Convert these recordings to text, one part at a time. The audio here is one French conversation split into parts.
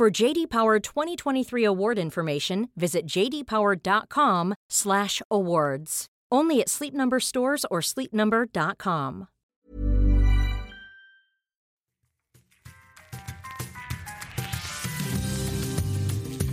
For JD Power 2023 award information, visit jdpower.com/awards. Only at Sleep Number stores or sleepnumber.com.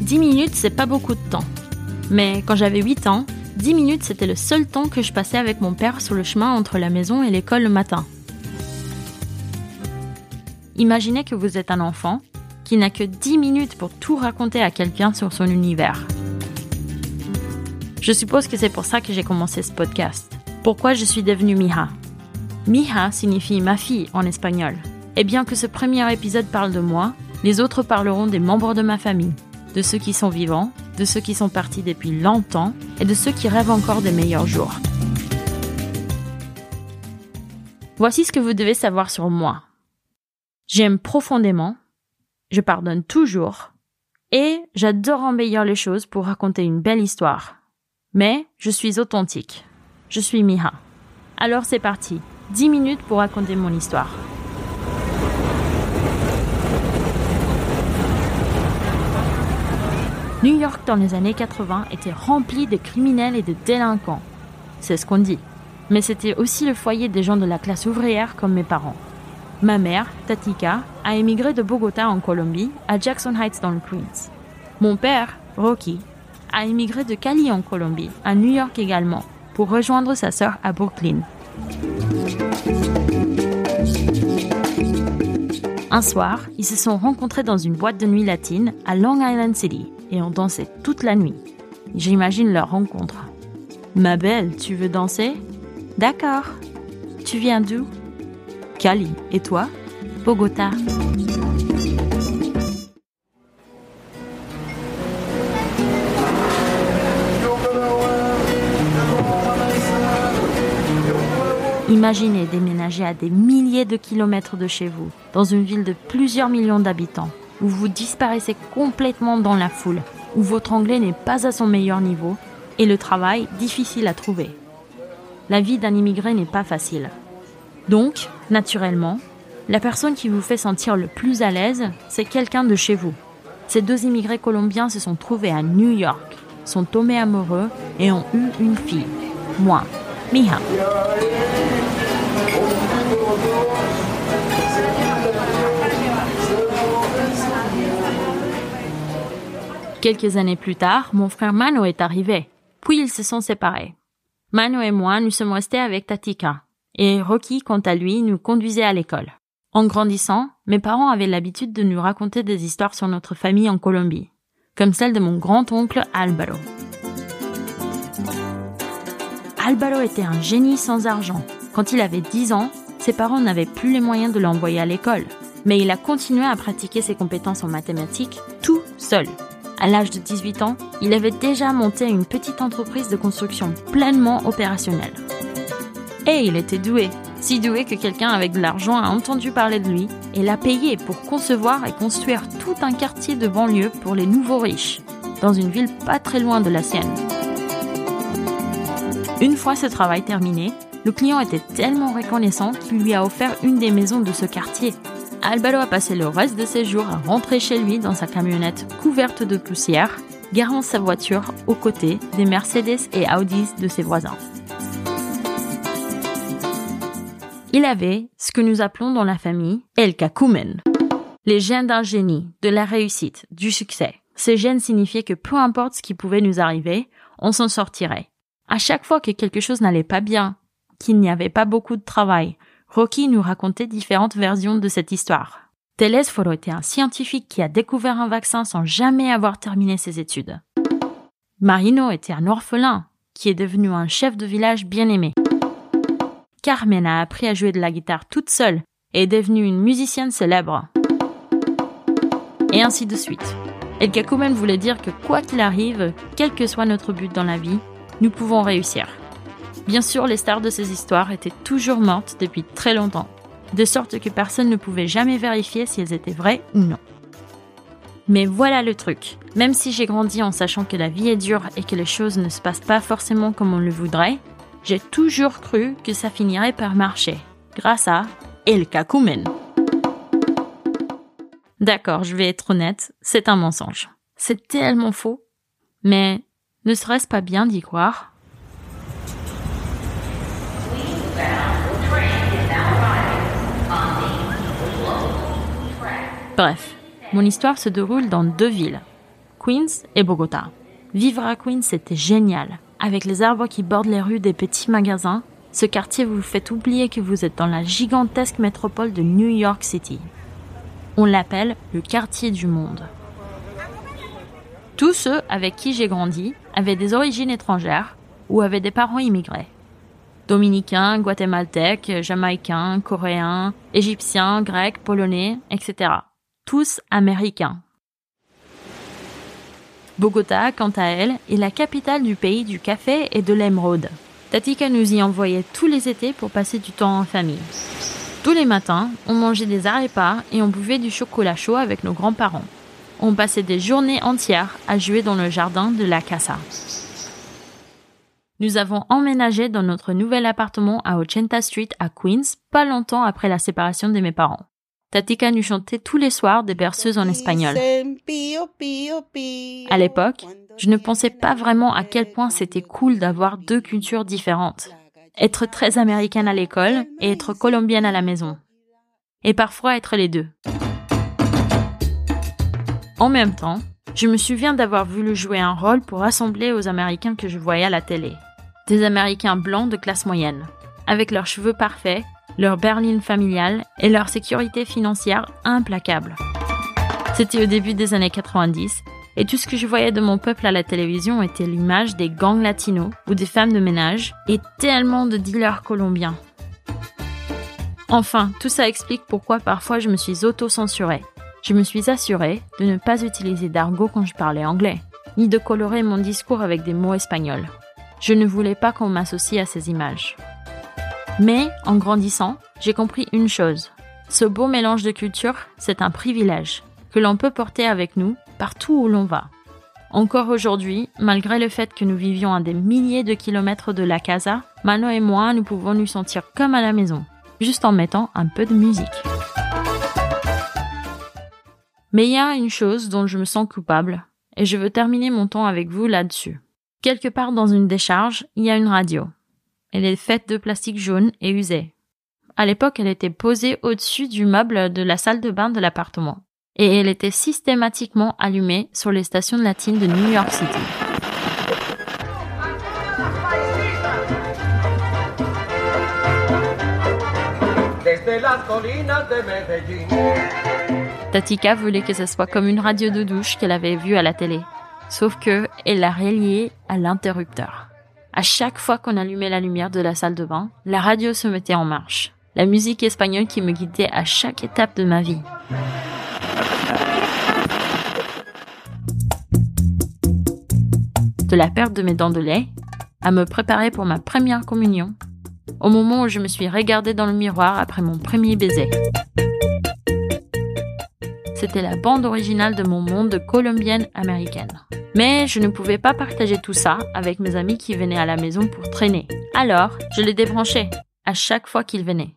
Dix minutes, c'est pas beaucoup de temps. Mais quand j'avais 8 ans, 10 minutes, c'était le seul temps que je passais avec mon père sur le chemin entre la maison et l'école le matin. Imaginez que vous êtes un enfant qui n'a que 10 minutes pour tout raconter à quelqu'un sur son univers. Je suppose que c'est pour ça que j'ai commencé ce podcast. Pourquoi je suis devenue Mija Mija signifie ma fille en espagnol. Et bien que ce premier épisode parle de moi, les autres parleront des membres de ma famille, de ceux qui sont vivants, de ceux qui sont partis depuis longtemps et de ceux qui rêvent encore des meilleurs jours. Voici ce que vous devez savoir sur moi. J'aime profondément, je pardonne toujours et j'adore embellir les choses pour raconter une belle histoire. Mais je suis authentique. Je suis Miha. Alors c'est parti. 10 minutes pour raconter mon histoire. New York dans les années 80 était rempli de criminels et de délinquants. C'est ce qu'on dit. Mais c'était aussi le foyer des gens de la classe ouvrière comme mes parents. Ma mère, Tatika, a émigré de Bogota en Colombie à Jackson Heights dans le Queens. Mon père, Rocky, a émigré de Cali en Colombie à New York également pour rejoindre sa sœur à Brooklyn. Un soir, ils se sont rencontrés dans une boîte de nuit latine à Long Island City et ont dansé toute la nuit. J'imagine leur rencontre. Ma belle, tu veux danser? D'accord. Tu viens d'où? Cali. Et toi Bogota? Imaginez déménager à des milliers de kilomètres de chez vous, dans une ville de plusieurs millions d'habitants, où vous disparaissez complètement dans la foule, où votre anglais n'est pas à son meilleur niveau et le travail difficile à trouver. La vie d'un immigré n'est pas facile. Donc, naturellement, la personne qui vous fait sentir le plus à l'aise, c'est quelqu'un de chez vous. Ces deux immigrés colombiens se sont trouvés à New York, sont tombés amoureux et ont eu une fille. Moi, Miha. Quelques années plus tard, mon frère Mano est arrivé. Puis ils se sont séparés. Mano et moi, nous sommes restés avec Tatika. Et Rocky, quant à lui, nous conduisait à l'école. En grandissant, mes parents avaient l'habitude de nous raconter des histoires sur notre famille en Colombie, comme celle de mon grand-oncle Álvaro. Álvaro était un génie sans argent. Quand il avait 10 ans, ses parents n'avaient plus les moyens de l'envoyer à l'école. Mais il a continué à pratiquer ses compétences en mathématiques tout seul. À l'âge de 18 ans, il avait déjà monté une petite entreprise de construction pleinement opérationnelle. Et il était doué, si doué que quelqu'un avec de l'argent a entendu parler de lui et l'a payé pour concevoir et construire tout un quartier de banlieue pour les nouveaux riches, dans une ville pas très loin de la sienne. Une fois ce travail terminé, le client était tellement reconnaissant qu'il lui a offert une des maisons de ce quartier Albalo a passé le reste de ses jours à rentrer chez lui dans sa camionnette couverte de poussière, garant sa voiture aux côtés des Mercedes et Audis de ses voisins. Il avait ce que nous appelons dans la famille El Kakumen, les gènes d'un génie, de la réussite, du succès. Ces gènes signifiaient que peu importe ce qui pouvait nous arriver, on s'en sortirait. À chaque fois que quelque chose n'allait pas bien, qu'il n'y avait pas beaucoup de travail, Rocky nous racontait différentes versions de cette histoire. Telesforo était un scientifique qui a découvert un vaccin sans jamais avoir terminé ses études. Marino était un orphelin qui est devenu un chef de village bien aimé. Carmen a appris à jouer de la guitare toute seule et est devenue une musicienne célèbre. Et ainsi de suite. El Kakumen voulait dire que quoi qu'il arrive, quel que soit notre but dans la vie, nous pouvons réussir. Bien sûr, les stars de ces histoires étaient toujours mortes depuis très longtemps, de sorte que personne ne pouvait jamais vérifier si elles étaient vraies ou non. Mais voilà le truc. Même si j'ai grandi en sachant que la vie est dure et que les choses ne se passent pas forcément comme on le voudrait, j'ai toujours cru que ça finirait par marcher. Grâce à El Kakumen. D'accord, je vais être honnête, c'est un mensonge. C'est tellement faux. Mais ne serait-ce pas bien d'y croire? Bref, mon histoire se déroule dans deux villes, Queens et Bogota. Vivre à Queens, c'était génial. Avec les arbres qui bordent les rues des petits magasins, ce quartier vous fait oublier que vous êtes dans la gigantesque métropole de New York City. On l'appelle le quartier du monde. Tous ceux avec qui j'ai grandi avaient des origines étrangères ou avaient des parents immigrés. Dominicains, guatémaltèques, jamaïcains, coréens, égyptiens, grecs, polonais, etc tous américains. Bogota, quant à elle, est la capitale du pays du café et de l'émeraude. Tatika nous y envoyait tous les étés pour passer du temps en famille. Tous les matins, on mangeait des arepas et on buvait du chocolat chaud avec nos grands-parents. On passait des journées entières à jouer dans le jardin de la casa. Nous avons emménagé dans notre nouvel appartement à Ochenta Street à Queens pas longtemps après la séparation de mes parents. Tatika nous chantait tous les soirs des berceuses en espagnol. À l'époque, je ne pensais pas vraiment à quel point c'était cool d'avoir deux cultures différentes. Être très américaine à l'école et être colombienne à la maison. Et parfois être les deux. En même temps, je me souviens d'avoir voulu jouer un rôle pour rassembler aux Américains que je voyais à la télé. Des Américains blancs de classe moyenne, avec leurs cheveux parfaits leur berline familiale et leur sécurité financière implacable. C'était au début des années 90 et tout ce que je voyais de mon peuple à la télévision était l'image des gangs latinos ou des femmes de ménage et tellement de dealers colombiens. Enfin, tout ça explique pourquoi parfois je me suis auto-censurée. Je me suis assurée de ne pas utiliser d'argot quand je parlais anglais, ni de colorer mon discours avec des mots espagnols. Je ne voulais pas qu'on m'associe à ces images. Mais, en grandissant, j'ai compris une chose. Ce beau mélange de cultures, c'est un privilège que l'on peut porter avec nous partout où l'on va. Encore aujourd'hui, malgré le fait que nous vivions à des milliers de kilomètres de la casa, Mano et moi, nous pouvons nous sentir comme à la maison, juste en mettant un peu de musique. Mais il y a une chose dont je me sens coupable, et je veux terminer mon temps avec vous là-dessus. Quelque part dans une décharge, il y a une radio. Elle est faite de plastique jaune et usé. À l'époque, elle était posée au-dessus du meuble de la salle de bain de l'appartement. Et elle était systématiquement allumée sur les stations latines de New York City. Tatika voulait que ce soit comme une radio de douche qu'elle avait vue à la télé. Sauf que elle l'a reliée à l'interrupteur. À chaque fois qu'on allumait la lumière de la salle de bain, la radio se mettait en marche. La musique espagnole qui me guidait à chaque étape de ma vie. De la perte de mes dents de lait, à me préparer pour ma première communion, au moment où je me suis regardée dans le miroir après mon premier baiser. C'était la bande originale de mon monde colombienne américaine. Mais je ne pouvais pas partager tout ça avec mes amis qui venaient à la maison pour traîner. Alors, je les débranchais à chaque fois qu'ils venaient.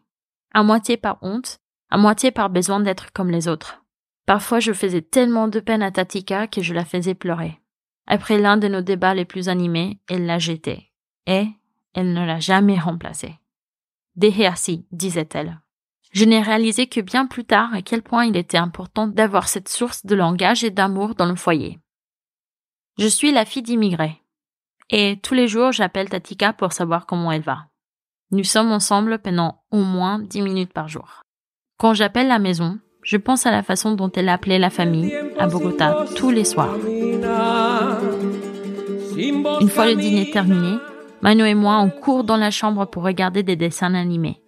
À moitié par honte, à moitié par besoin d'être comme les autres. Parfois, je faisais tellement de peine à Tatika que je la faisais pleurer. Après l'un de nos débats les plus animés, elle l'a jeté. Et elle ne l'a jamais remplacé. Déhé assis, disait-elle. Je n'ai réalisé que bien plus tard à quel point il était important d'avoir cette source de langage et d'amour dans le foyer. Je suis la fille d'immigrés. Et tous les jours, j'appelle Tatika pour savoir comment elle va. Nous sommes ensemble pendant au moins dix minutes par jour. Quand j'appelle la maison, je pense à la façon dont elle appelait la famille à Bogota tous les soirs. Une fois le dîner terminé, Mano et moi on court dans la chambre pour regarder des dessins animés.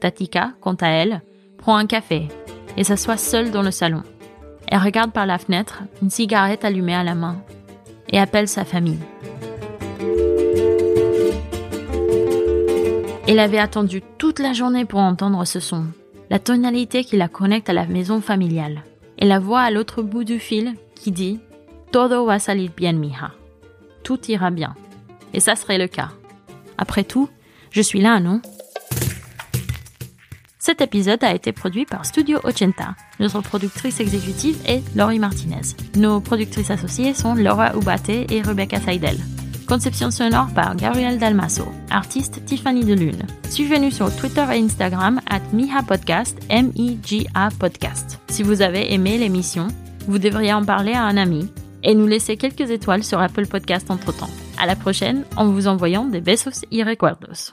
Tatika, quant à elle, prend un café et s'assoit seule dans le salon. Elle regarde par la fenêtre, une cigarette allumée à la main, et appelle sa famille. Elle avait attendu toute la journée pour entendre ce son, la tonalité qui la connecte à la maison familiale, et la voix à l'autre bout du fil qui dit Todo va salir bien, mija. Tout ira bien. Et ça serait le cas. Après tout, je suis là, non? Cet épisode a été produit par Studio Ochenta. Notre productrice exécutive est Laurie Martinez. Nos productrices associées sont Laura Ubate et Rebecca Seidel. Conception sonore par Gabriel Dalmaso. Artiste Tiffany Delune. Suivez-nous sur Twitter et Instagram at Miha Podcast, M-I-G-A Podcast. Si vous avez aimé l'émission, vous devriez en parler à un ami et nous laisser quelques étoiles sur Apple Podcast entre-temps. À la prochaine en vous envoyant des besos y recuerdos.